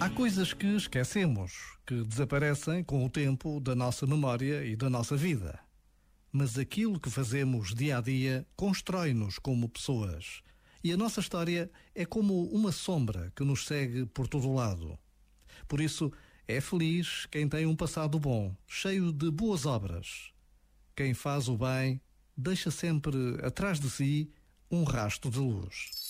Há coisas que esquecemos, que desaparecem com o tempo da nossa memória e da nossa vida. Mas aquilo que fazemos dia a dia constrói-nos como pessoas. E a nossa história é como uma sombra que nos segue por todo lado. Por isso, é feliz quem tem um passado bom, cheio de boas obras. Quem faz o bem deixa sempre atrás de si um rastro de luz.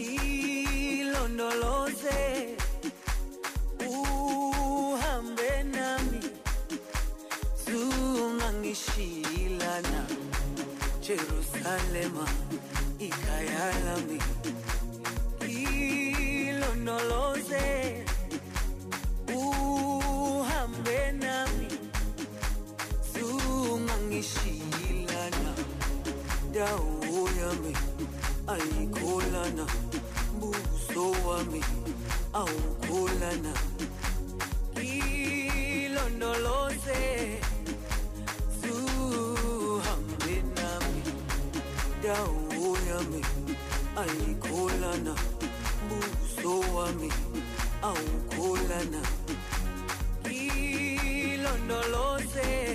lami ilondoloze uhambe nami. Zungangishilana. Jerusalema ikhaya lami ilondoloze uhambe nami. Zungangishilana. Dawo yami ayikholana me aukhulana ilondoloze suhambe nami dawo yami ayikhulana buso wami aukhulana se.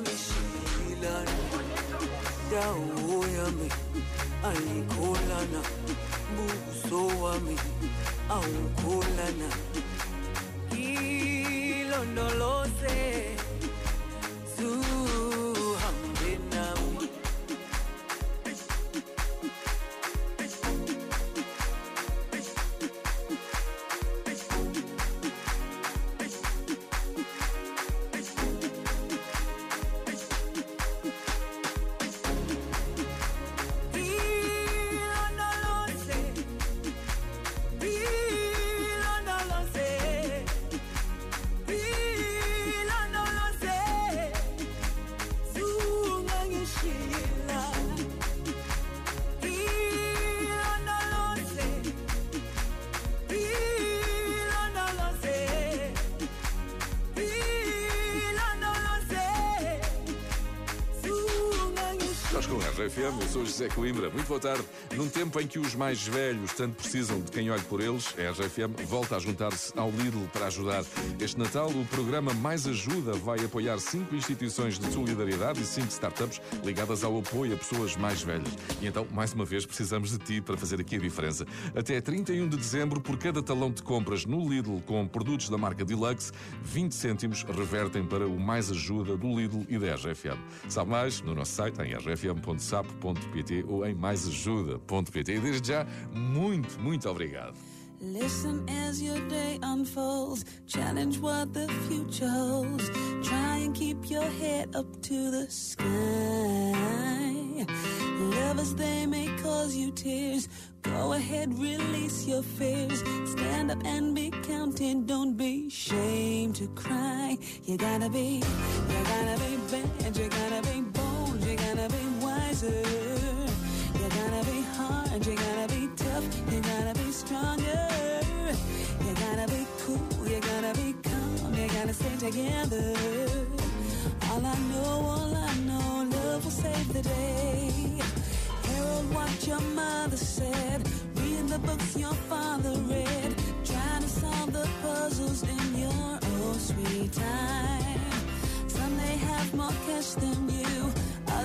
Zungangishilana dawo yami ayikholana buso wami awukholana ilondoloze Estás com RFM, eu sou José Coimbra. Muito boa tarde. Num tempo em que os mais velhos tanto precisam de quem olhe por eles, a RFM volta a juntar-se ao Lidl para ajudar. Este Natal, o programa Mais Ajuda vai apoiar cinco instituições de solidariedade e cinco startups ligadas ao apoio a pessoas mais velhas. E então, mais uma vez, precisamos de ti para fazer aqui a diferença. Até 31 de dezembro, por cada talão de compras no Lidl com produtos da marca Deluxe, 20 cêntimos revertem para o Mais Ajuda do Lidl e da RFM. Sabe mais no nosso site em rfm.sap.pt ou em maisajuda.pt. E desde já, muito, muito obrigado. Listen as your day unfolds. Challenge what the future holds. Try and keep your head up to the sky. Lovers, they may cause you tears. Go ahead, release your fears. Stand up and be counted. Don't be ashamed to cry. You gotta be, you gotta be bad. You gotta be bold. You gotta be wiser. You gotta be hard. You gotta be tough. You gotta be stronger. You gotta be cool. You gotta be calm. You gotta stay together. All I know, all I know, love will save the day. Harold, what your mother said. Read the books your father read. Trying to solve the puzzles in your own sweet time. Some may have more cash than